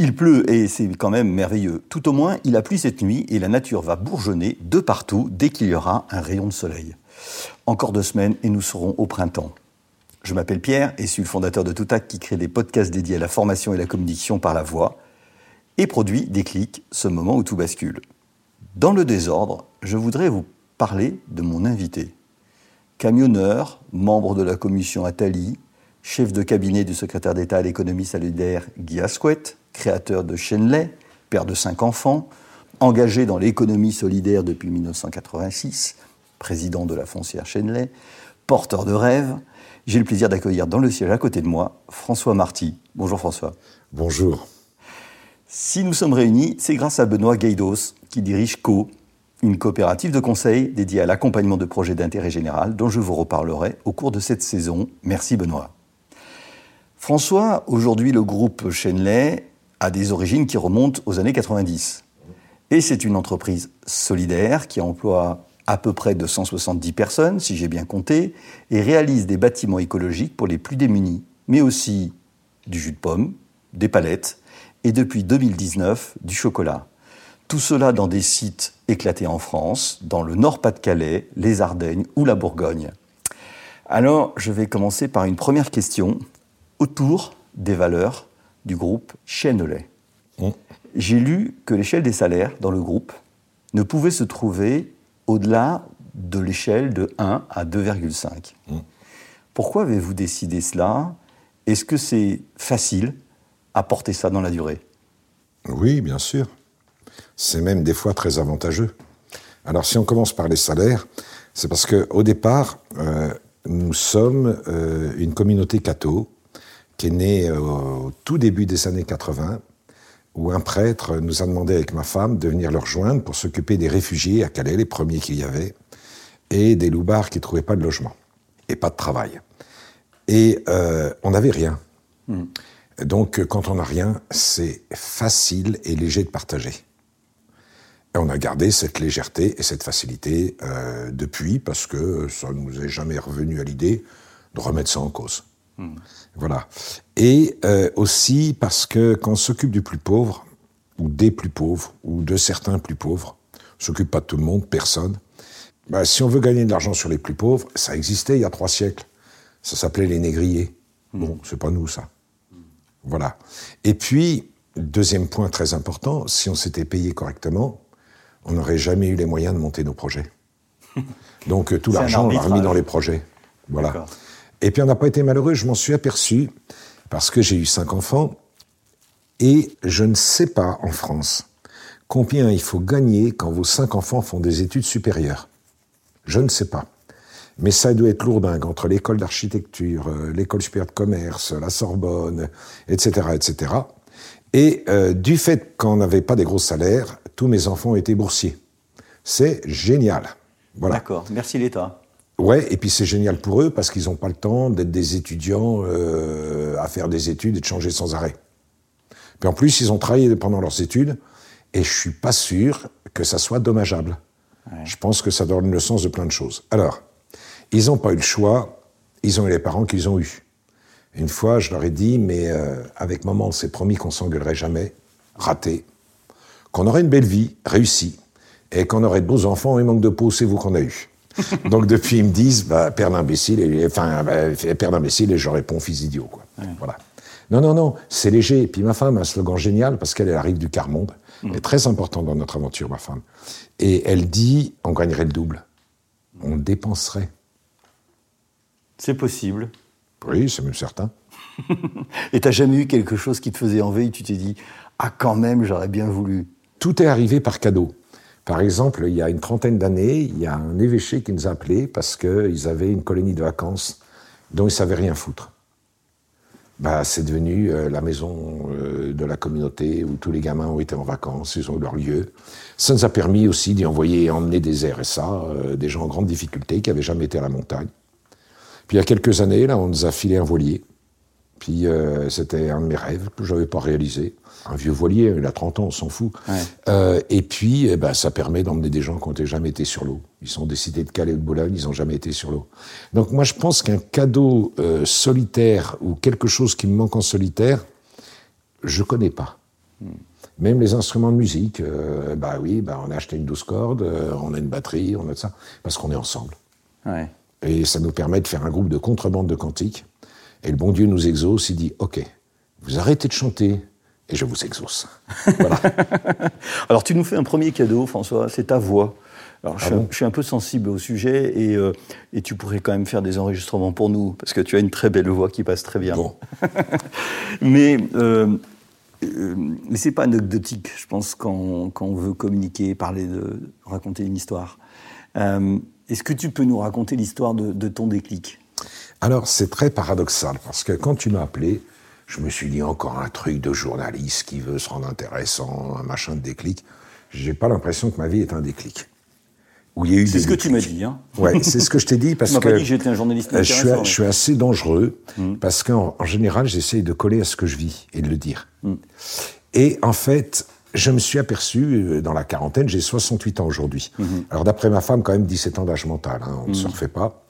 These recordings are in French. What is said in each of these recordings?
Il pleut et c'est quand même merveilleux. Tout au moins, il a plu cette nuit et la nature va bourgeonner de partout dès qu'il y aura un rayon de soleil. Encore deux semaines et nous serons au printemps. Je m'appelle Pierre et suis le fondateur de Toutac qui crée des podcasts dédiés à la formation et la communication par la voix et produit Déclic, ce moment où tout bascule. Dans le désordre, je voudrais vous parler de mon invité. Camionneur, membre de la commission Attali, chef de cabinet du secrétaire d'État à l'économie solidaire Guy Asquette, créateur de Chenley, père de cinq enfants, engagé dans l'économie solidaire depuis 1986, président de la foncière Chenley, porteur de rêves, j'ai le plaisir d'accueillir dans le siège à côté de moi François Marty. Bonjour François. Bonjour. Si nous sommes réunis, c'est grâce à Benoît Gaidos, qui dirige Co, une coopérative de conseil dédiée à l'accompagnement de projets d'intérêt général dont je vous reparlerai au cours de cette saison. Merci Benoît. François, aujourd'hui le groupe Chenley a des origines qui remontent aux années 90. Et c'est une entreprise solidaire qui emploie à peu près 270 personnes, si j'ai bien compté, et réalise des bâtiments écologiques pour les plus démunis, mais aussi du jus de pomme, des palettes, et depuis 2019, du chocolat. Tout cela dans des sites éclatés en France, dans le Nord-Pas-de-Calais, les Ardennes ou la Bourgogne. Alors, je vais commencer par une première question autour des valeurs du groupe Chenelay. Mmh. J'ai lu que l'échelle des salaires dans le groupe ne pouvait se trouver au-delà de l'échelle de 1 à 2,5. Mmh. Pourquoi avez-vous décidé cela? Est-ce que c'est facile à porter ça dans la durée? Oui, bien sûr. C'est même des fois très avantageux. Alors si on commence par les salaires, c'est parce qu'au départ, euh, nous sommes euh, une communauté catho qui est née euh, au tout début des années 80, où un prêtre nous a demandé avec ma femme de venir le rejoindre pour s'occuper des réfugiés à Calais, les premiers qu'il y avait, et des loupards qui ne trouvaient pas de logement et pas de travail. Et euh, on n'avait rien. Hmm. Donc quand on n'a rien, c'est facile et léger de partager. Et on a gardé cette légèreté et cette facilité euh, depuis, parce que ça ne nous est jamais revenu à l'idée de remettre ça en cause. Voilà. Et euh, aussi parce que quand on s'occupe du plus pauvre, ou des plus pauvres, ou de certains plus pauvres, on s'occupe pas de tout le monde, personne. Bah, si on veut gagner de l'argent sur les plus pauvres, ça existait il y a trois siècles. Ça s'appelait les négriers. Bon, c'est pas nous ça. Voilà. Et puis, deuxième point très important, si on s'était payé correctement, on n'aurait jamais eu les moyens de monter nos projets. Donc euh, tout l'argent, on l'a remis dans les projets. Voilà. Et puis on n'a pas été malheureux, je m'en suis aperçu, parce que j'ai eu cinq enfants, et je ne sais pas en France combien il faut gagner quand vos cinq enfants font des études supérieures. Je ne sais pas. Mais ça doit être lourdingue entre l'école d'architecture, euh, l'école supérieure de commerce, la Sorbonne, etc., etc. Et euh, du fait qu'on n'avait pas des gros salaires, tous mes enfants étaient boursiers. C'est génial. Voilà. D'accord, merci l'État. Ouais, et puis c'est génial pour eux parce qu'ils n'ont pas le temps d'être des étudiants euh, à faire des études et de changer sans arrêt. Puis en plus, ils ont travaillé pendant leurs études et je suis pas sûr que ça soit dommageable. Je pense que ça donne le sens de plein de choses. Alors, ils n'ont pas eu le choix, ils ont eu les parents qu'ils ont eus. Une fois, je leur ai dit, mais euh, avec maman, on s'est promis qu'on s'engueulerait jamais, raté, qu'on aurait une belle vie, réussie, et qu'on aurait de beaux enfants et manque de peau, c'est vous qu'on a eu. Donc depuis, ils me disent, bah, père d'imbécile, et, enfin, bah, père d'imbécile, et je réponds fils idiot, quoi. Voilà. Non, non, non, c'est léger. Et puis ma femme a un slogan génial parce qu'elle elle arrive du quart monde. Elle est très importante dans notre aventure, ma femme. Et elle dit on gagnerait le double. On dépenserait. C'est possible. Oui, c'est même certain. Et t'as jamais eu quelque chose qui te faisait envie? Tu t'es dit ah quand même j'aurais bien voulu. Tout est arrivé par cadeau. Par exemple, il y a une trentaine d'années, il y a un évêché qui nous a appelés parce qu'ils avaient une colonie de vacances dont ils ne savaient rien foutre. Bah, c'est devenu euh, la maison euh, de la communauté où tous les gamins ont été en vacances, ils ont eu leur lieu. Ça nous a permis aussi d'y envoyer, emmener des RSA, euh, des gens en grande difficulté qui n'avaient jamais été à la montagne. Puis il y a quelques années, là, on nous a filé un voilier. Puis c'était un de mes rêves que je n'avais pas réalisé. Un vieux voilier, il a 30 ans, on s'en fout. Ouais. Euh, et puis, eh ben, ça permet d'emmener des gens qui n'ont jamais été sur l'eau. Ils sont décidés de Calais ou de Boulogne, ils n'ont jamais été sur l'eau. Donc moi, je pense qu'un cadeau euh, solitaire ou quelque chose qui me manque en solitaire, je connais pas. Même les instruments de musique, euh, bah oui, bah on a acheté une douze cordes, on a une batterie, on a de ça, parce qu'on est ensemble. Ouais. Et ça nous permet de faire un groupe de contrebande de cantiques. Et le bon Dieu nous exauce, il dit, OK, vous arrêtez de chanter et je vous exauce. Voilà. Alors tu nous fais un premier cadeau, François, c'est ta voix. Alors je, suis, Ah bon un, je suis un peu sensible au sujet et, euh, et tu pourrais quand même faire des enregistrements pour nous parce que tu as une très belle voix qui passe très bien. Bon. Mais euh, euh, mais c'est pas anecdotique, je pense, quand, quand on veut communiquer, parler de raconter une histoire. Euh, Est-ce que tu peux nous raconter l'histoire de, de ton déclic? Alors, c'est très paradoxal, parce que quand tu m'as appelé, je me suis dit encore un truc de journaliste qui veut se rendre intéressant, un machin de déclic. J'ai pas l'impression que ma vie est un déclic. Où il y a eu C'est ce que tu m'as dit. Hein Ouais, c'est ce que je t'ai dit parce tu m'as que pas dit que j'étais un journaliste je, suis, je suis assez dangereux parce qu'en en général, j'essaye de coller à ce que je vis et de le dire. Et en fait, je me suis aperçu euh, dans la quarantaine, j'ai 68 ans aujourd'hui. Alors d'après ma femme, quand même 17 ans d'âge mental, hein, on ne se refait pas.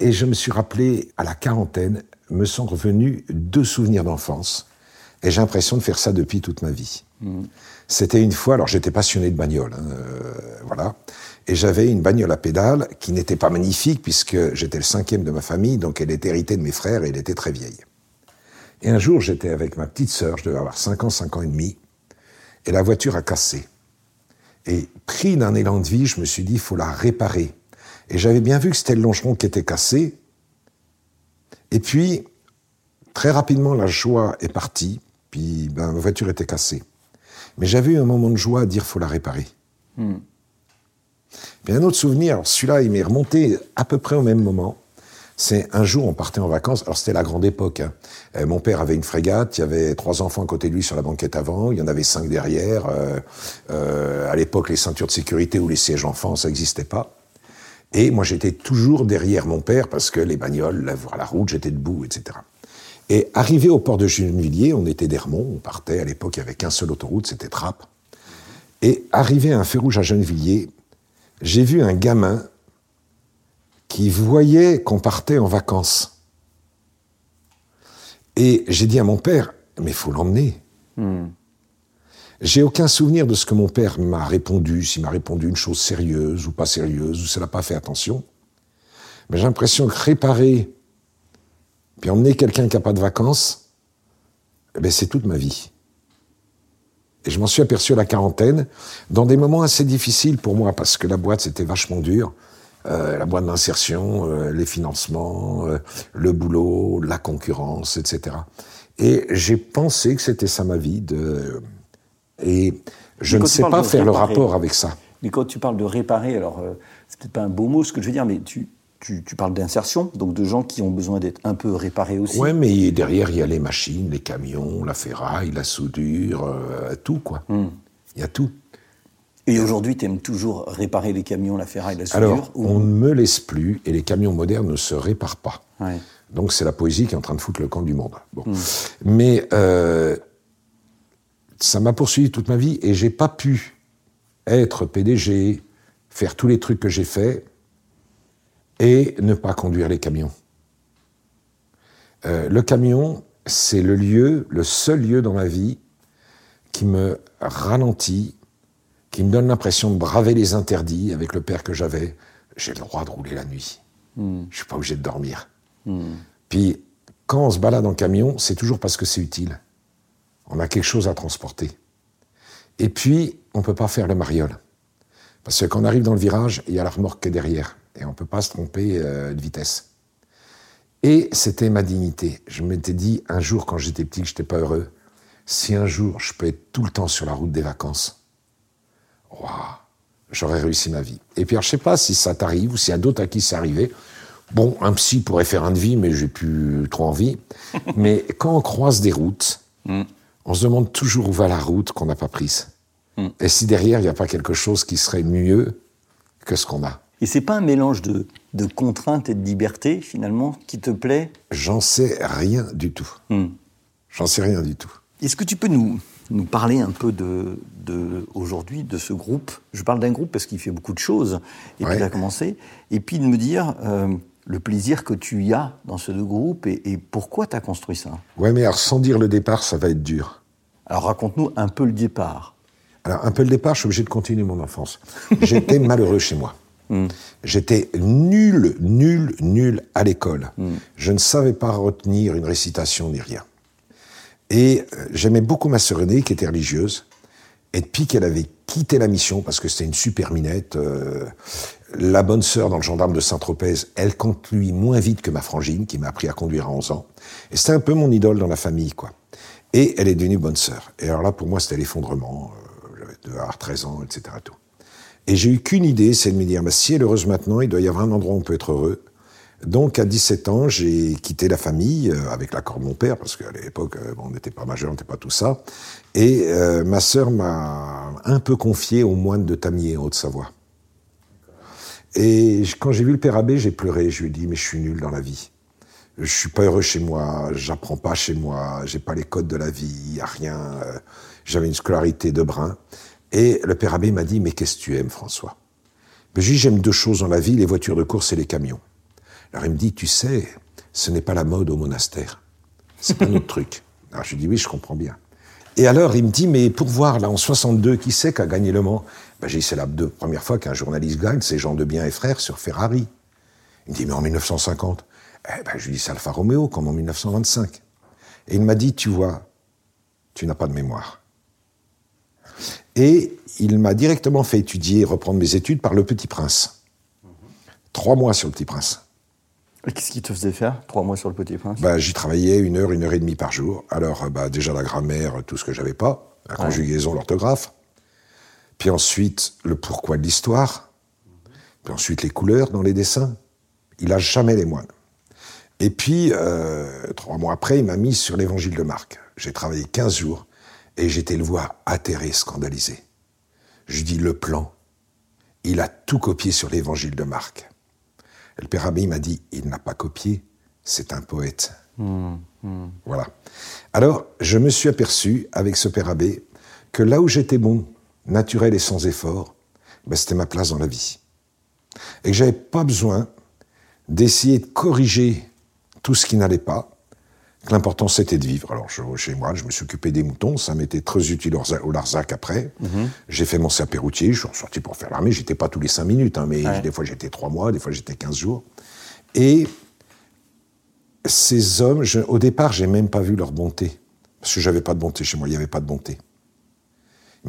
Et je me suis rappelé à la quarantaine, me sont revenus deux souvenirs d'enfance. Et j'ai l'impression de faire ça depuis toute ma vie. C'était une fois, alors j'étais passionné de bagnole, hein, euh, voilà, et j'avais une bagnole à pédales qui n'était pas magnifique puisque j'étais le cinquième de ma famille, donc elle était héritée de mes frères et elle était très vieille. Et un jour, j'étais avec ma petite sœur, je devais avoir 5 ans, 5 ans et demi, et la voiture a cassé. Et pris d'un élan de vie, je me suis dit, il faut la réparer. Et j'avais bien vu que c'était le longeron qui était cassé. Et puis, très rapidement, la joie est partie, puis ben, ma voiture était cassée. Mais j'avais eu un moment de joie à dire, faut la réparer. Puis un autre souvenir, celui-là, il m'est remonté à peu près au même moment. C'est un jour, on partait en vacances. Alors c'était la grande époque. hein. Euh, mon père avait une frégate. Il y avait trois enfants à côté de lui sur la banquette avant. Il y en avait cinq derrière. Euh, euh, à l'époque, les ceintures de sécurité ou les sièges enfants, ça n'existait pas. Et moi, j'étais toujours derrière mon père parce que les bagnoles, la, la route, j'étais debout, etc. Et arrivé au port de Gennevilliers, on était d'Hermont, on partait. À l'époque, il n'y avait qu'un seul autoroute, c'était Trappes. Et arrivé à un feu rouge à Gennevilliers, j'ai vu un gamin qui voyait qu'on partait en vacances. Et j'ai dit à mon père, mais il faut l'emmener. J'ai aucun souvenir de ce que mon père m'a répondu, s'il m'a répondu une chose sérieuse ou pas sérieuse, ou s'il n'a pas fait attention. Mais j'ai l'impression que réparer, puis emmener quelqu'un qui n'a pas de vacances, eh ben, c'est toute ma vie. Et je m'en suis aperçu à la quarantaine, dans des moments assez difficiles pour moi, parce que la boîte, c'était vachement dur. Euh, la boîte d'insertion, euh, les financements, euh, le boulot, la concurrence, etc. Et j'ai pensé que c'était ça ma vie. De... Et je Mais ne sais pas faire le rapport avec ça. Mais quand tu parles de réparer, alors euh, c'est peut-être pas un beau mot ce que je veux dire, mais tu, tu, tu parles d'insertion, donc de gens qui ont besoin d'être un peu réparés aussi. Ouais, mais derrière, il y a les machines, les camions, la ferraille, la soudure, euh, tout, quoi. Hmm. Il y a tout. Et aujourd'hui, tu aimes toujours réparer les camions, la ferraille, la soudure Alors, ou- on ne me laisse plus, et les camions modernes ne se réparent pas. Ouais. Donc c'est la poésie qui est en train de foutre le camp du monde. Bon. Mais euh, ça m'a poursuivi toute ma vie et j'ai pas pu être PDG, faire tous les trucs que j'ai faits et ne pas conduire les camions. Euh, le camion, c'est le lieu, le seul lieu dans ma vie qui me ralentit, qui me donne l'impression de braver les interdits avec le père que j'avais. J'ai le droit de rouler la nuit. Je suis pas obligé de dormir. Puis, quand on se balade en camion, c'est toujours parce que c'est utile. On a quelque chose à transporter. Et puis, on ne peut pas faire le mariole. Parce que quand on arrive dans le virage, il y a la remorque qui est derrière. Et on ne peut pas se tromper euh, de vitesse. Et c'était ma dignité. Je m'étais dit, un jour, quand j'étais petit, que je n'étais pas heureux, si un jour je peux être tout le temps sur la route des vacances, waouh, j'aurais réussi ma vie. Et puis, alors, je sais pas si ça t'arrive ou s'il y a d'autres à qui c'est arrivé. Bon, un psy pourrait faire un devis, mais j'ai plus trop envie. mais quand on croise des routes, on se demande toujours où va la route qu'on n'a pas prise. Et si derrière, il n'y a pas quelque chose qui serait mieux que ce qu'on a. Et c'est pas un mélange de, de contraintes et de liberté, finalement, qui te plaît? J'en sais rien du tout. J'en sais rien du tout. Est-ce que tu peux nous, nous parler un peu de, de aujourd'hui de ce groupe? Je parle d'un groupe parce qu'il fait beaucoup de choses et Ouais. puis il a commencé. Et puis de me dire euh, le plaisir que tu y as dans ce groupe et, et pourquoi tu as construit ça? Ouais, mais alors sans dire le départ, ça va être dur. Alors raconte-nous un peu le départ. Alors, un peu le départ, je suis obligé de continuer mon enfance. J'étais malheureux chez moi. J'étais nul, nul, nul à l'école. Je ne savais pas retenir une récitation ni rien. Et euh, j'aimais beaucoup ma sœur aînée, qui était religieuse. Et depuis qu'elle avait quitté la mission, parce que c'était une super minette, euh, la bonne sœur dans le gendarme de Saint-Tropez, elle conduit moins vite que ma frangine, qui m'a appris à conduire à 11 ans. Et c'était un peu mon idole dans la famille, quoi. Et elle est devenue bonne sœur. Et alors là, pour moi, c'était l'effondrement. Euh, J'avais à 13 ans, etc. Et j'ai eu qu'une idée, c'est de me dire, bah, si elle est heureuse maintenant, il doit y avoir un endroit où on peut être heureux. Donc, à 17 ans, j'ai quitté la famille, euh, avec l'accord de mon père, parce qu'à l'époque, euh, on n'était pas majeur, on n'était pas tout ça. Et ma sœur m'a un peu confié au moine de Tamier, en Haute-Savoie. Et quand j'ai vu le père abbé, j'ai pleuré. Je lui ai dit, mais je suis nul dans la vie. Je suis pas heureux chez moi, j'apprends pas chez moi, j'ai pas les codes de la vie, y a rien. euh, J'avais une scolarité de brin. Et le père abbé m'a dit, mais qu'est-ce que tu aimes, François? Mais j'ai j'aime deux choses dans la vie, les voitures de course et les camions. Alors il me dit, tu sais, ce n'est pas la mode au monastère. C'est pas notre truc. Alors je lui dis, oui, je comprends bien. Et alors il me dit, mais pour voir, là, en 62, qui c'est qui a gagné Le Mans? Ben, J'ai dit, c'est la première fois qu'un journaliste gagne, c'est Jean de Bien et Frères sur Ferrari. Il me dit, mais en 1950 eh ben, Je lui dis, c'est Alfa Romeo, comme en 1925. Et il m'a dit, tu vois, tu n'as pas de mémoire. Et il m'a directement fait étudier, reprendre mes études par Le Petit Prince. Trois mois sur Le Petit Prince. Et Qu'est-ce qui te faisait faire trois mois sur le Petit Prince? Bah, j'y travaillais une heure, une heure et demie par jour. Alors, euh, bah, déjà la grammaire, tout ce que j'avais pas, la conjugaison, l'orthographe. Puis ensuite, le pourquoi de l'histoire. Puis ensuite, les couleurs dans les dessins. Il a jamais les moines. Et puis, euh, trois mois après, il m'a mis sur l'évangile de Marc. J'ai travaillé 15 jours et j'étais le voir atterré, scandalisé. Je dis le plan. Il a tout copié sur l'évangile de Marc. Et le père Abbé il m'a dit, il n'a pas copié, c'est un poète. Voilà. Alors, je me suis aperçu, avec ce père abbé, que là où j'étais bon, naturel et sans effort, ben, c'était ma place dans la vie. Et que j'avais pas besoin d'essayer de corriger tout ce qui n'allait pas, que l'important c'était de vivre. Alors, je- chez moi, je me suis occupé des moutons, ça m'était très utile au Larzac- après. J'ai fait mon sapé routier, je suis ressorti pour faire l'armée, j'étais pas tous les cinq minutes, hein, mais des fois j'étais trois mois, des fois j'étais 15 jours. Et ces hommes, je- au départ, j'ai même pas vu leur bonté. Parce que j'avais pas de bonté chez moi, il n'y avait pas de bonté.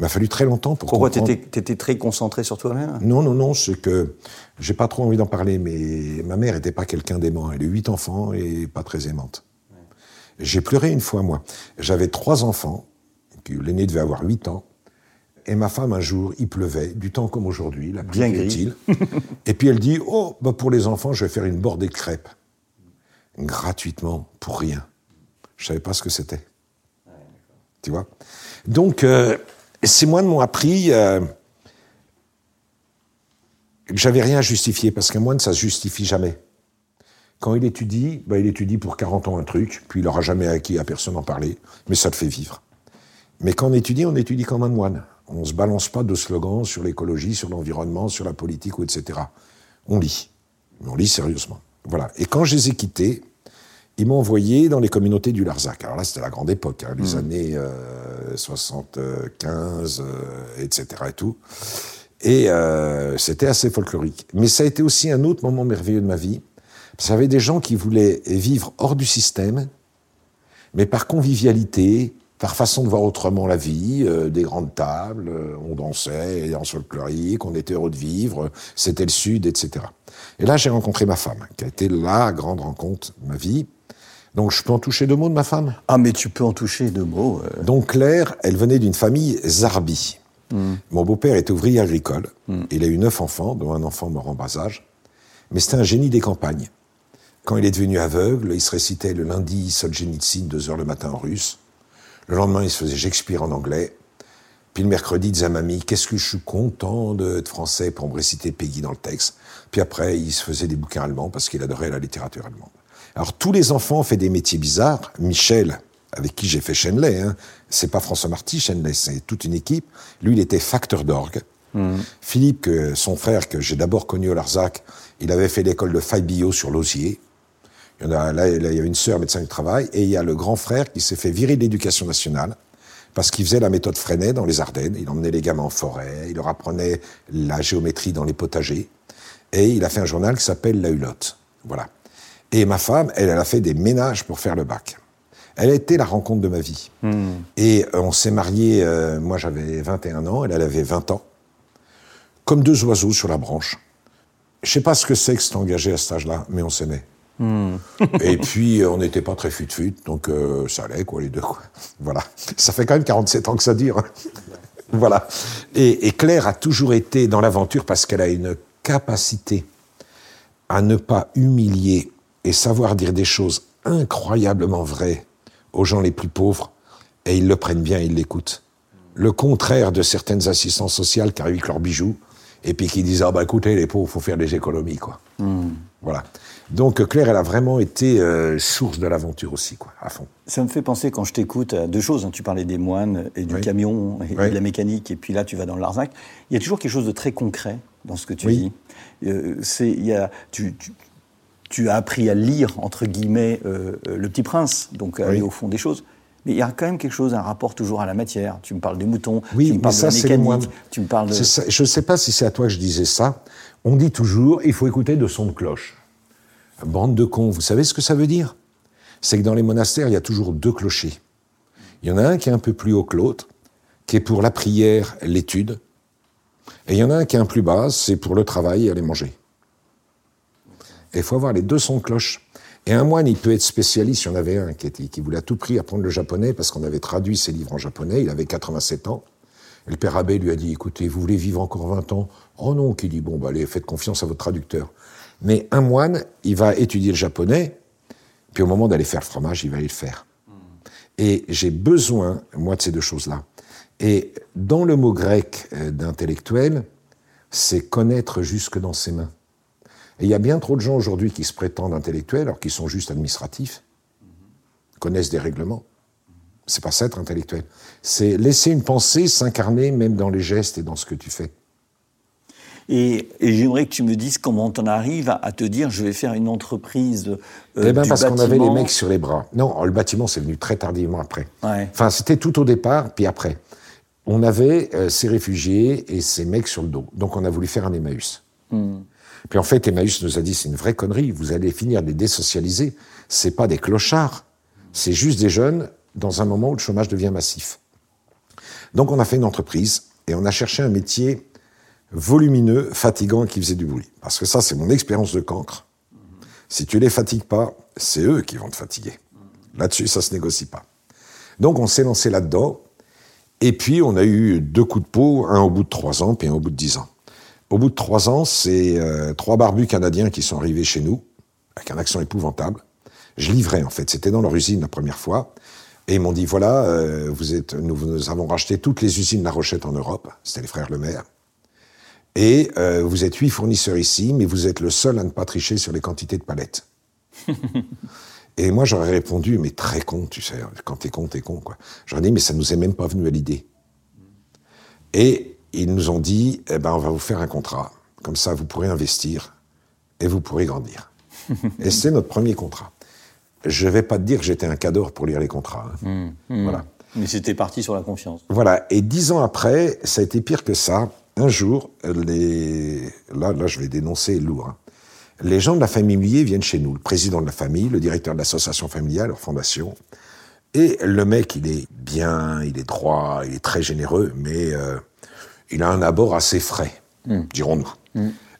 Il m'a fallu très longtemps pour Pourquoi comprendre. tu étais, très concentré sur toi-même? Non, non, non, c'est que j'ai pas trop envie d'en parler, mais ma mère était pas quelqu'un d'aimant. Elle a eu huit enfants et pas très aimante. J'ai pleuré une fois, moi. J'avais trois enfants, puis l'aîné devait avoir huit ans, et ma femme, un jour, il pleuvait, du temps comme aujourd'hui, la pluie Bien gris. et puis elle dit, oh, bah pour les enfants, je vais faire une bordée de crêpes. Gratuitement, pour rien. Je savais pas ce que c'était. Tu vois? Donc, euh, ces moines m'ont appris euh, que j'avais rien à justifier, parce qu'un moine, ça se justifie jamais. Quand il étudie, bah, il étudie pour 40 ans un truc, puis il n'aura jamais acquis à personne en parler, mais ça le fait vivre. Mais quand on étudie, on étudie comme un moine. On ne se balance pas de slogans sur l'écologie, sur l'environnement, sur la politique, etc. On lit. Mais on lit sérieusement. Voilà. Et quand je les ai quittés, ils m'ont envoyé dans les communautés du Larzac. Alors là, c'était la grande époque, hein, les années euh, 75, euh, etc. et tout. Et euh, c'était assez folklorique. Mais ça a été aussi un autre moment merveilleux de ma vie, Parce qu'il y avait des gens qui voulaient vivre hors du système, mais par convivialité, par façon de voir autrement la vie, euh, des grandes tables, euh, on dansait en folklorique, on était heureux de vivre, c'était le Sud, etc. Et là, j'ai rencontré ma femme, qui a été la grande rencontre de ma vie. Donc, je peux en toucher deux mots de ma femme? Ah, mais tu peux en toucher deux mots. euh. Donc, Claire, elle venait d'une famille Zarbi. Mon beau-père était ouvrier agricole. Il a eu neuf enfants, dont un enfant mort en bas âge. Mais c'était un génie des campagnes. Quand il est devenu aveugle, il se récitait le lundi Solzhenitsyn, deux heures le matin en russe. Le lendemain, il se faisait Shakespeare en anglais. Puis le mercredi, il disait à mamie, qu'est-ce que je suis content d'être français pour me réciter Peggy dans le texte. Puis après, il se faisait des bouquins allemands parce qu'il adorait la littérature allemande. Alors tous les enfants ont fait des métiers bizarres. Michel, avec qui j'ai fait Chenley, hein, c'est pas François Marty, Chenley, c'est toute une équipe. Lui, il était facteur d'orgue. Philippe, que, son frère, que j'ai d'abord connu au Larzac, il avait fait l'école de Fabio sur l'Osier. Il y en a, là, là, il y avait une sœur médecin du travail, et il y a le grand frère qui s'est fait virer de l'éducation nationale parce qu'il faisait la méthode Freinet dans les Ardennes. Il emmenait les gamins en forêt, il leur apprenait la géométrie dans les potagers, et il a fait un journal qui s'appelle La Hulotte. Voilà. Et ma femme, elle, elle a fait des ménages pour faire le bac. Elle a été la rencontre de ma vie. Et euh, on s'est mariés, euh, moi j'avais 21 ans, elle, elle avait 20 ans, comme deux oiseaux sur la branche. Je sais pas ce que c'est que s'est engagé à cet âge-là, mais on s'aimait. Et puis, euh, on n'était pas très fut-fut, donc euh, ça allait, quoi, les deux. Quoi. Voilà. Ça fait quand même 47 ans que ça dure. hein. voilà. Et, et Claire a toujours été dans l'aventure parce qu'elle a une capacité à ne pas humilier et savoir dire des choses incroyablement vraies aux gens les plus pauvres, et ils le prennent bien, ils l'écoutent. Le contraire de certaines assistances sociales qui arrivent avec leurs bijoux, et puis qui disent, ah bah écoutez, les pauvres, faut faire des économies, quoi. Voilà. Donc Claire, elle a vraiment été euh, source de l'aventure aussi, quoi, à fond. Ça me fait penser, quand je t'écoute, à deux choses. hein. Tu parlais des moines et du Oui. camion et Oui. de la mécanique, et puis là, tu vas dans le Larzac. Il y a toujours quelque chose de très concret dans ce que tu Oui. dis. Euh, c'est, il y a, tu, tu- tu as appris à lire, entre guillemets, euh, euh, Le Petit Prince, donc à aller au fond des choses. Mais il y a quand même quelque chose, un rapport toujours à la matière. Tu me parles des moutons, Oui, tu me parles ça, de la mécanique, tu me parles de... Ça- je ne sais pas si c'est à toi que je disais ça. On dit toujours, il faut écouter de son de cloche. Bande de cons, vous savez ce que ça veut dire? C'est que dans les monastères, il y a toujours deux clochers. Il y en a un qui est un peu plus haut que l'autre, qui est pour la prière, l'étude. Et il y en a un qui est un plus bas, c'est pour le travail et aller manger. Et il faut avoir les deux sons de cloche. Et un moine, il peut être spécialiste. Il y en avait un qui, était, qui voulait à tout prix apprendre le japonais parce qu'on avait traduit ses livres en japonais. Il avait 87 ans. Et le père abbé lui a dit, écoutez, vous voulez vivre encore 20 ans? Oh non, qui dit, bon, bah, allez, faites confiance à votre traducteur. Mais un moine, il va étudier le japonais, puis au moment d'aller faire le fromage, il va aller le faire. Et j'ai besoin, moi, de ces deux choses-là. Et dans le mot grec euh, d'intellectuel, c'est connaître jusque dans ses mains. Et il y a bien trop de gens aujourd'hui qui se prétendent intellectuels alors qu'ils sont juste administratifs, connaissent des règlements. C'est pas ça être intellectuel. C'est laisser une pensée s'incarner même dans les gestes et dans ce que tu fais. Et, et j'aimerais que tu me dises comment t'en arrives à, à te dire je vais faire une entreprise. euh, eh du parce qu'on avait les mecs sur les bras. Non, le bâtiment c'est venu très tardivement après. Ouais. Enfin, c'était tout au départ, puis après. On avait euh, ces réfugiés et ces mecs sur le dos. Donc on a voulu faire un Emmaüs. Puis en fait, Emmaüs nous a dit c'est une vraie connerie. Vous allez finir les désocialiser. C'est pas des clochards. C'est juste des jeunes dans un moment où le chômage devient massif. Donc on a fait une entreprise et on a cherché un métier volumineux, fatigant, qui faisait du bruit. Parce que ça, c'est mon expérience de cancre. Si tu les fatigues pas, c'est eux qui vont te fatiguer. Là-dessus, ça se négocie pas. Donc on s'est lancé là-dedans. Et puis on a eu deux coups de peau, un au bout de trois ans, puis un au bout de dix ans. Au bout de trois ans, c'est euh, trois barbus canadiens qui sont arrivés chez nous, avec un accent épouvantable. Je livrais en fait, c'était dans leur usine la première fois. Et ils m'ont dit, voilà, euh, vous êtes, nous, nous avons racheté toutes les usines La Rochette en Europe, c'était les frères Lemaire. Et euh, vous êtes huit fournisseurs ici, mais vous êtes le seul à ne pas tricher sur les quantités de palettes. Et moi, j'aurais répondu, mais très con, tu sais, quand t'es con, t'es con, quoi. J'aurais dit, mais ça nous est même pas venu à l'idée. Et ils nous ont dit, eh ben, on va vous faire un contrat. Comme ça, vous pourrez investir et vous pourrez grandir. et c'était notre premier contrat. Je vais pas te dire que j'étais un cador pour lire les contrats. hein. Voilà. Mais c'était parti sur la confiance. Voilà. Et dix ans après, ça a été pire que ça. Un jour, les... là, là, je vais dénoncer lourd. hein. les gens de la famille Mullier viennent chez nous, le président de la famille, le directeur de l'association familiale, leur fondation. Et le mec, il est bien, il est droit, il est très généreux, mais euh, il a un abord assez frais, dirons-nous.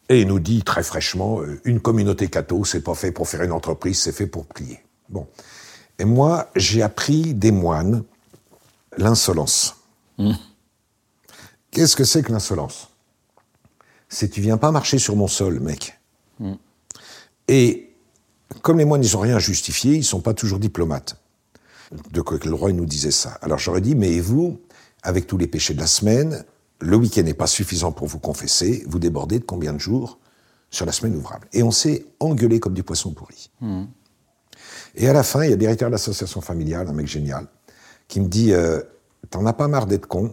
Et il nous dit très fraîchement, euh, une communauté catho, c'est pas fait pour faire une entreprise, c'est fait pour plier. Bon. Et moi, j'ai appris des moines l'insolence. Qu'est-ce que c'est que l'insolence? C'est tu viens pas marcher sur mon sol, mec. Et comme les moines, ils n'ont rien à justifier, ils sont pas toujours diplomates. De quoi que le roi nous disait ça. Alors j'aurais dit, mais vous, avec tous les péchés de la semaine, le week-end n'est pas suffisant pour vous confesser, vous débordez de combien de jours sur la semaine ouvrable Et on s'est engueulé comme du poisson pourri. Et à la fin, il y a le directeur de l'association familiale, un mec génial, qui me dit euh, T'en as pas marre d'être con?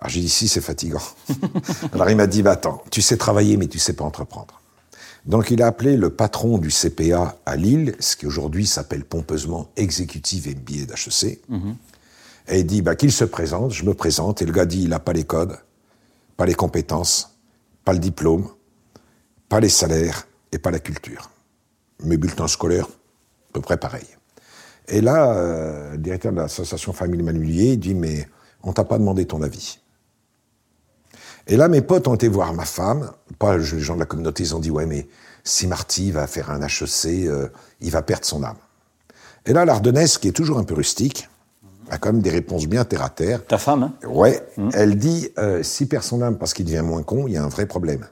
Alors j'ai dit Si, c'est fatigant. Alors il m'a dit bah, Attends, tu sais travailler, mais tu sais pas entreprendre. Donc il a appelé le patron du CPA à Lille, ce qui aujourd'hui s'appelle pompeusement exécutif et billet d'HEC, et il dit bah, qu'il se présente, je me présente, et le gars dit il n'a pas les codes, pas les compétences, pas le diplôme, pas les salaires et pas la culture. Mes bulletins scolaires, à peu près pareil. Et là, euh, le directeur de l'association Famille Manulier dit mais on t'a pas demandé ton avis. Et là, mes potes ont été voir ma femme, pas les gens de la communauté, ils ont dit ouais mais si Marty va faire un HEC, euh, il va perdre son âme. Et là, l'Ardennaise, qui est toujours un peu rustique, a quand même des réponses bien terre à terre. Ta femme, hein? Ouais, elle dit euh, s'il perd son âme parce qu'il devient moins con, il y a un vrai problème.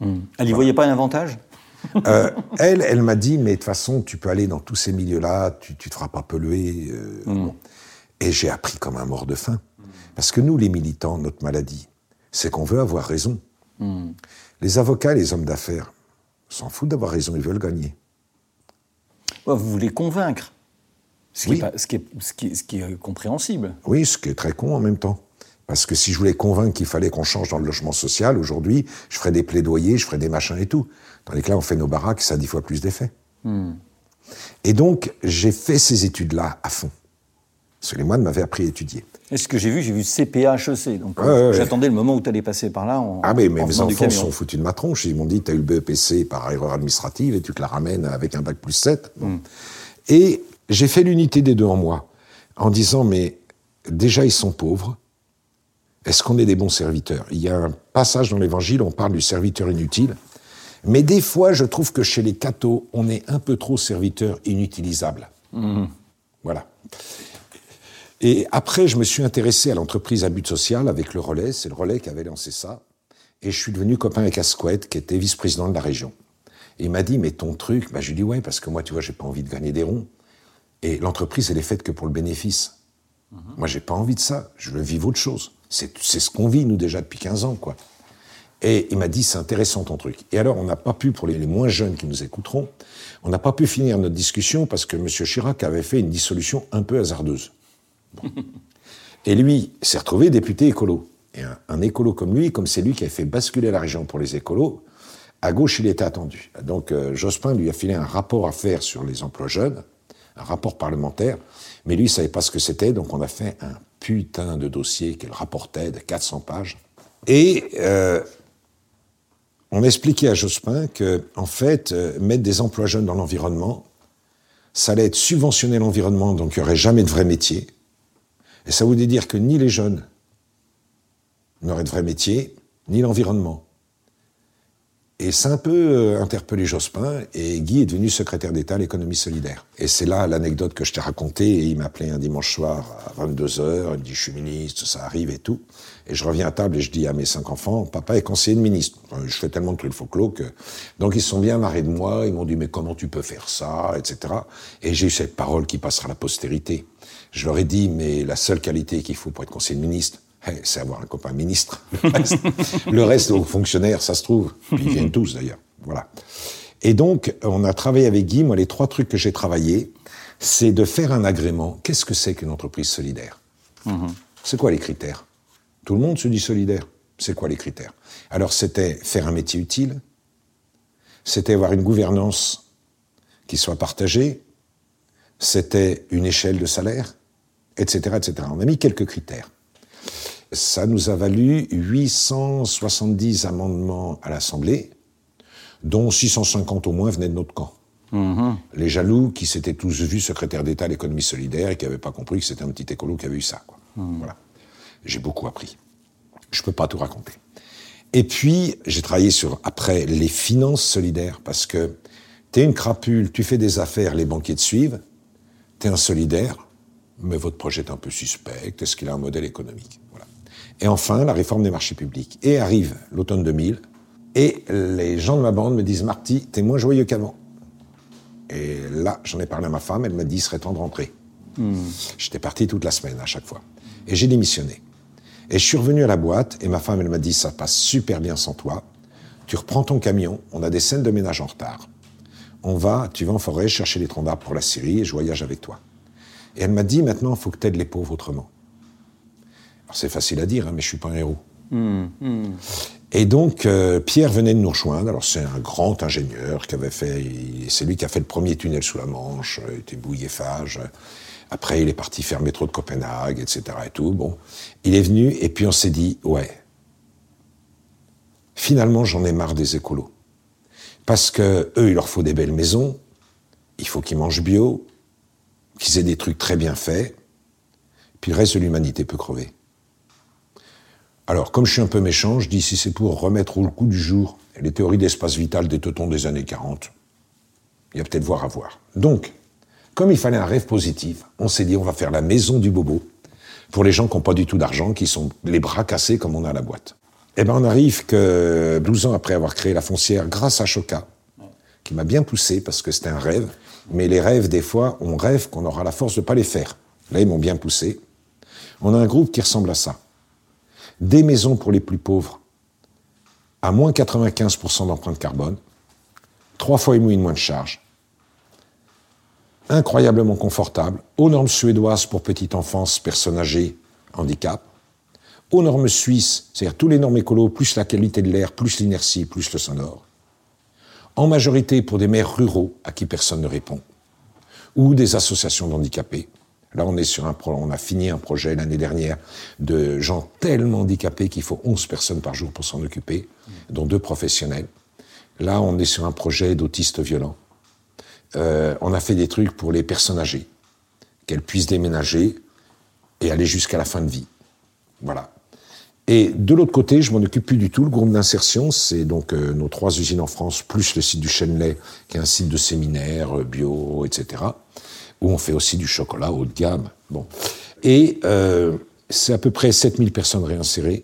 Elle n'y voyait pas un avantage? Euh, elle, elle m'a dit, mais de toute façon, tu peux aller dans tous ces milieux-là, tu, tu te feras pas polluer. euh, bon. Et j'ai appris comme un mort de faim. Parce que nous, les militants, notre maladie, c'est qu'on veut avoir raison. Les avocats, les hommes d'affaires, s'en foutent d'avoir raison, ils veulent gagner. Ouais, Vous voulez convaincre. Ce qui, est, pas- ce qui est- ce qui- ce qui est compréhensible. Oui, ce qui est très con en même temps. Parce que si je voulais convaincre qu'il fallait qu'on change dans le logement social, aujourd'hui, je ferais des plaidoyers, je ferais des machins et tout. Tandis que là, on fait nos baraques, ça a dix fois plus d'effet. Et donc, j'ai fait ces études-là à fond. Parce que les moines m'avaient appris à étudier. Et ce que j'ai vu, j'ai vu CPA, HEC. Donc Ouais, euh, ouais, j'attendais le moment où tu allais passer par là en, Ah mais, mais en mes enfants sont foutus de ma tronche. Ils m'ont dit, t'as eu le BEPC par erreur administrative et tu te la ramènes avec un bac plus 7. Bon. Et j'ai fait l'unité des deux en moi, en disant, mais déjà ils sont pauvres. Est-ce qu'on est des bons serviteurs? Il y a un passage dans l'Évangile, on parle du serviteur inutile. Mais des fois, je trouve que chez les cathos, on est un peu trop serviteur inutilisable. Voilà. Et après, je me suis intéressé à l'entreprise à but social avec le Relais. C'est le Relais qui avait lancé ça. Et je suis devenu copain avec Asquette, qui était vice-président de la région. Et il m'a dit, mais ton truc, bah, je lui ai dit, ouais, parce que moi, tu vois, j'ai pas envie de gagner des ronds. Et l'entreprise, elle est faite que pour le bénéfice. Moi, j'ai pas envie de ça. Je veux vivre autre chose. C'est c'est ce qu'on vit, nous, déjà, depuis 15 ans, quoi. Et il m'a dit, c'est intéressant ton truc. Et alors, on n'a pas pu, pour les, les moins jeunes qui nous écouteront, on n'a pas pu finir notre discussion parce que M. Chirac avait fait une dissolution un peu hasardeuse. Bon. Et lui s'est retrouvé député écolo. Et un, un écolo comme lui, comme c'est lui qui a fait basculer la région pour les écolos, à gauche, il était attendu. Donc, euh, Jospin lui a filé un rapport à faire sur les emplois jeunes, un rapport parlementaire, mais lui, il savait pas ce que c'était, donc on a fait un putain de dossier qu'elle rapportait de 400 pages. Et euh, on expliquait à Jospin que, en fait, euh, mettre des emplois jeunes dans l'environnement, ça allait être subventionner l'environnement, donc il n'y aurait jamais de vrai métier. Et ça voulait dire que ni les jeunes n'auraient de vrai métier, ni l'environnement. Et c'est un peu euh, interpellé Jospin, et Guy est devenu secrétaire d'État à l'économie solidaire. Et c'est là l'anecdote que je t'ai racontée, et il m'a appelé un dimanche soir à 22h, il me dit « je suis ministre, ça arrive et tout ». Et je reviens à table et je dis à mes cinq enfants « papa est conseiller de ministre Euh, Je fais tellement de trucs folklore que... Donc ils sont bien marrés de moi, ils m'ont dit « mais comment tu peux faire ça ?» etc. Et j'ai eu cette parole qui passera à la postérité. Je leur ai dit « mais la seule qualité qu'il faut pour être conseiller de ministre, c'est avoir un copain ministre. Le reste, le reste aux fonctionnaires, ça se trouve. Puis ils viennent tous d'ailleurs. Voilà. Et donc, on a travaillé avec Guy. Moi, les trois trucs que j'ai travaillé, c'est de faire un agrément. Qu'est-ce que c'est qu'une entreprise solidaire? C'est quoi les critères? Tout le monde se dit solidaire. C'est quoi les critères? Alors, c'était faire un métier utile. C'était avoir une gouvernance qui soit partagée. C'était une échelle de salaire, etc., etc. On a mis quelques critères. Ça nous a valu 870 amendements à l'Assemblée, dont 650 au moins venaient de notre camp. Les jaloux qui s'étaient tous vus secrétaire d'État à l'économie solidaire et qui n'avaient pas compris que c'était un petit écolo qui avait eu ça. Quoi. Voilà. J'ai beaucoup appris. Je peux pas tout raconter. Et puis, j'ai travaillé sur, après, les finances solidaires, parce que t'es une crapule, tu fais des affaires, les banquiers te suivent, t'es un solidaire, mais votre projet est un peu suspect, est-ce qu'il a un modèle économique? Et enfin, la réforme des marchés publics. Et arrive l'automne 2000, et les gens de ma bande me disent, Marty, t'es moins joyeux qu'avant. Et là, j'en ai parlé à ma femme, elle m'a dit, il serait temps de rentrer. J'étais parti toute la semaine à chaque fois. Et j'ai démissionné. Et je suis revenu à la boîte et ma femme, elle m'a dit, ça passe super bien sans toi. Tu reprends ton camion, on a des scènes de ménage en retard. On va, tu vas en forêt chercher les troncs d'arbres pour la Syrie et je voyage avec toi. Et elle m'a dit, maintenant, il faut que tu aides les pauvres autrement. C'est facile à dire, hein, mais je suis pas un héros. Et donc, euh, Pierre venait de nous rejoindre. Alors, c'est un grand ingénieur qui avait fait. C'est lui qui a fait le premier tunnel sous la Manche, euh, il était bouillé-phage. Après, il est parti faire le métro de Copenhague, etc. et tout. Bon. Il est venu, et puis on s'est dit, ouais. Finalement, j'en ai marre des écolos. Parce que eux, il leur faut des belles maisons. Il faut qu'ils mangent bio, qu'ils aient des trucs très bien faits. Puis le reste de l'humanité peut crever. Alors, comme je suis un peu méchant, je dis si c'est pour remettre au coup du jour les théories d'espace vital des teutons des années 40, il y a peut-être voir à voir. Donc, comme il fallait un rêve positif, on s'est dit on va faire la maison du bobo pour les gens qui n'ont pas du tout d'argent, qui sont les bras cassés comme on a à la boîte. Eh ben, on arrive que 12 ans après avoir créé la foncière, grâce à Choca, qui m'a bien poussé parce que c'était un rêve, mais les rêves, des fois, on rêve qu'on aura la force de pas les faire. Là, ils m'ont bien poussé. On a un groupe qui ressemble à ça des maisons pour les plus pauvres à moins 95% d'empreinte carbone, trois fois et demi de moins de charges, incroyablement confortable, aux normes suédoises pour petite enfance, personnes âgées, handicap, aux normes suisses, c'est-à-dire tous les normes écolo, plus la qualité de l'air, plus l'inertie, plus le sonore, en majorité pour des maires ruraux à qui personne ne répond, ou des associations d'handicapés. Là, on est sur un on a fini un projet l'année dernière de gens tellement handicapés qu'il faut 11 personnes par jour pour s'en occuper, dont deux professionnels. Là, on est sur un projet d'autistes violents. Euh, on a fait des trucs pour les personnes âgées, qu'elles puissent déménager et aller jusqu'à la fin de vie. Voilà. Et de l'autre côté, je m'en occupe plus du tout. Le groupe d'insertion, c'est donc euh, nos trois usines en France, plus le site du Chênelet, qui est un site de séminaire euh, bio, etc., où on fait aussi du chocolat haut de gamme. Et euh, c'est à peu près 7000 personnes réinsérées.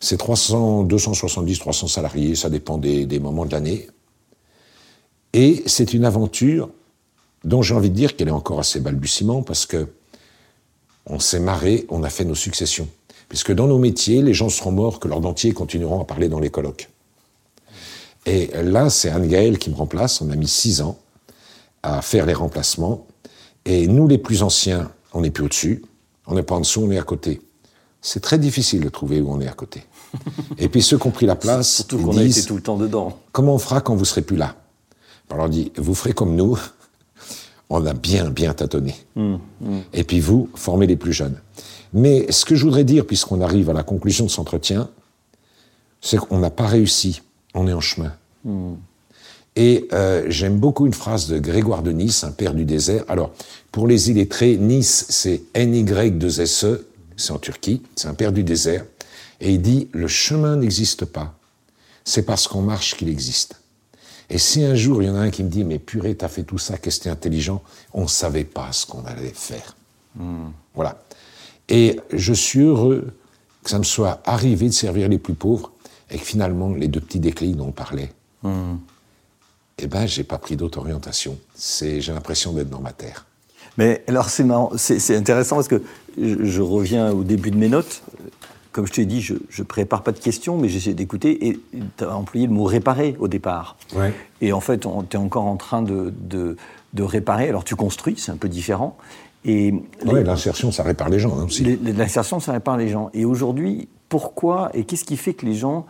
C'est 300, 270, 300 salariés, ça dépend des, des moments de l'année. Et c'est une aventure dont j'ai envie de dire qu'elle est encore assez balbutiement parce que on s'est marré, on a fait nos successions. Puisque dans nos métiers, les gens seront morts que leurs dentiers continueront à parler dans les colloques. Et là, c'est Anne-Gaëlle qui me remplace. On a mis six ans à faire les remplacements. Et nous, les plus anciens, on n'est plus au-dessus. On n'est pas en dessous, on est à côté. C'est très difficile de trouver où on est à côté. Et puis ceux qui ont pris la place, Surtout qu'on a été tout le temps dedans. comment on fera quand vous serez plus là? On leur dit, vous ferez comme nous. On a bien, bien tâtonné. Et puis vous, formez les plus jeunes. Mais ce que je voudrais dire, puisqu'on arrive à la conclusion de cet entretien, c'est qu'on n'a pas réussi. On est en chemin. Et euh, j'aime beaucoup une phrase de Grégoire de Nice, un père du désert. Alors, pour les illettrés, Nice, c'est NY2SE, c'est en Turquie, c'est un père du désert. Et il dit, le chemin n'existe pas. C'est parce qu'on marche qu'il existe. Et si un jour il y en a un qui me dit, mais purée, t'as fait tout ça, qu'est-ce que t'es intelligent, on ne savait pas ce qu'on allait faire. Voilà. Et je suis heureux que ça me soit arrivé de servir les plus pauvres et que finalement, les deux petits déclics dont on parlait, eh ben, j'ai pas pris d'autre orientation. C'est, j'ai l'impression d'être dans ma terre. Mais alors c'est marrant, c'est intéressant parce que je, je reviens au début de mes notes. Comme je t'ai dit, je, je prépare pas de questions, mais j'essaie d'écouter. Et tu as employé le mot réparer au départ. Ouais. Et en fait, tu es encore en train de, de, de réparer. Alors tu construis, c'est un peu différent. Et Ouais, l'insertion, ça répare les gens hein, aussi. L'insertion, ça répare les gens. Et aujourd'hui, pourquoi et qu'est-ce qui fait que les gens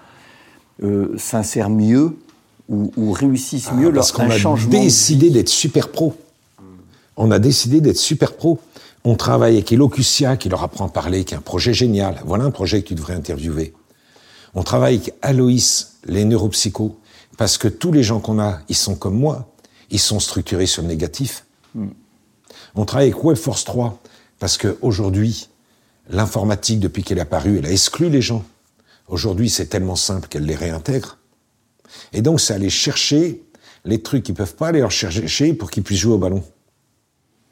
euh, s'insèrent mieux ou, ou réussissent mieux Ah, parce leur qu'on un a décidé d'être super pro. On a décidé d'être super pro. On travaille avec Elocutia qui leur apprend à parler, qui est un projet génial. Voilà un projet que tu devrais interviewer. On travaille avec Aloïs, les neuropsychos, Parce que tous les gens qu'on a, ils sont comme moi. Ils sont structurés sur le négatif. On travaille avec WebForce 3 parce qu'aujourd'hui, l'informatique, depuis qu'elle est apparue, elle a exclu les gens. Aujourd'hui, c'est tellement simple qu'elle les réintègre. Et donc, c'est aller chercher les trucs qu'ils peuvent pas aller leur chercher pour qu'ils puissent jouer au ballon.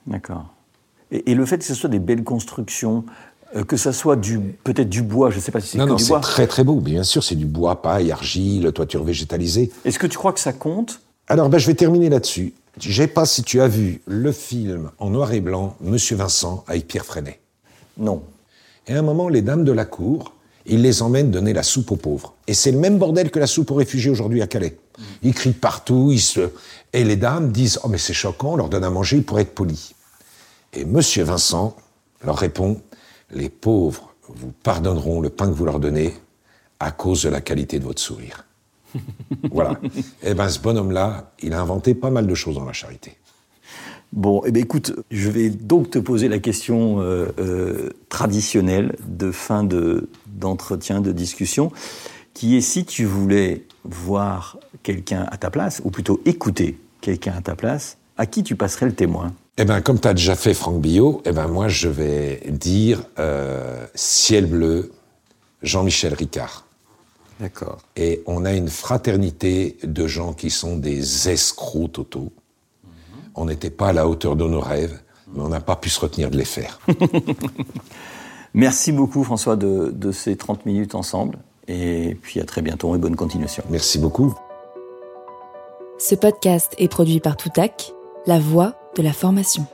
D'accord. Et, et le fait que ce soit des belles constructions, euh, que ça soit du peut-être du bois, je ne sais pas si c'est Non, que non, du c'est bois. très très beau. Bien sûr, c'est du bois, paille, argile, toiture végétalisée. Est-ce que tu crois que ça compte? Alors, ben, je vais terminer là-dessus. Je sais pas si tu as vu le film en noir et blanc, Monsieur Vincent, avec Pierre Freinet. Non. Et à un moment, les dames de la cour, ils les emmènent donner la soupe aux pauvres. Et c'est le même bordel que la soupe aux réfugiés aujourd'hui à Calais. Ils crient partout, ils se... et les dames disent « Oh mais c'est choquant, on leur donne à manger pour être polis. » Et Monsieur Vincent leur répond « Les pauvres vous pardonneront le pain que vous leur donnez à cause de la qualité de votre sourire. » Voilà. Et ben ce bonhomme-là, il a inventé pas mal de choses dans la charité. Bon, eh bien, écoute, je vais donc te poser la question euh, euh, traditionnelle de fin de- d'entretien, de discussion, qui est si tu voulais voir quelqu'un à ta place, ou plutôt écouter quelqu'un à ta place, à qui tu passerais le témoin? Eh ben, comme tu as déjà fait Franck Billot, eh ben, moi, je vais dire euh, Ciel bleu, Jean-Michel Ricard. D'accord. Et on a une fraternité de gens qui sont des escrocs totaux. On n'était pas à la hauteur de nos rêves, mais on n'a pas pu se retenir de les faire. Merci beaucoup François de, de ces 30 minutes ensemble, et puis à très bientôt et bonne continuation. Merci beaucoup. Ce podcast est produit par Toutac, la voix de la formation.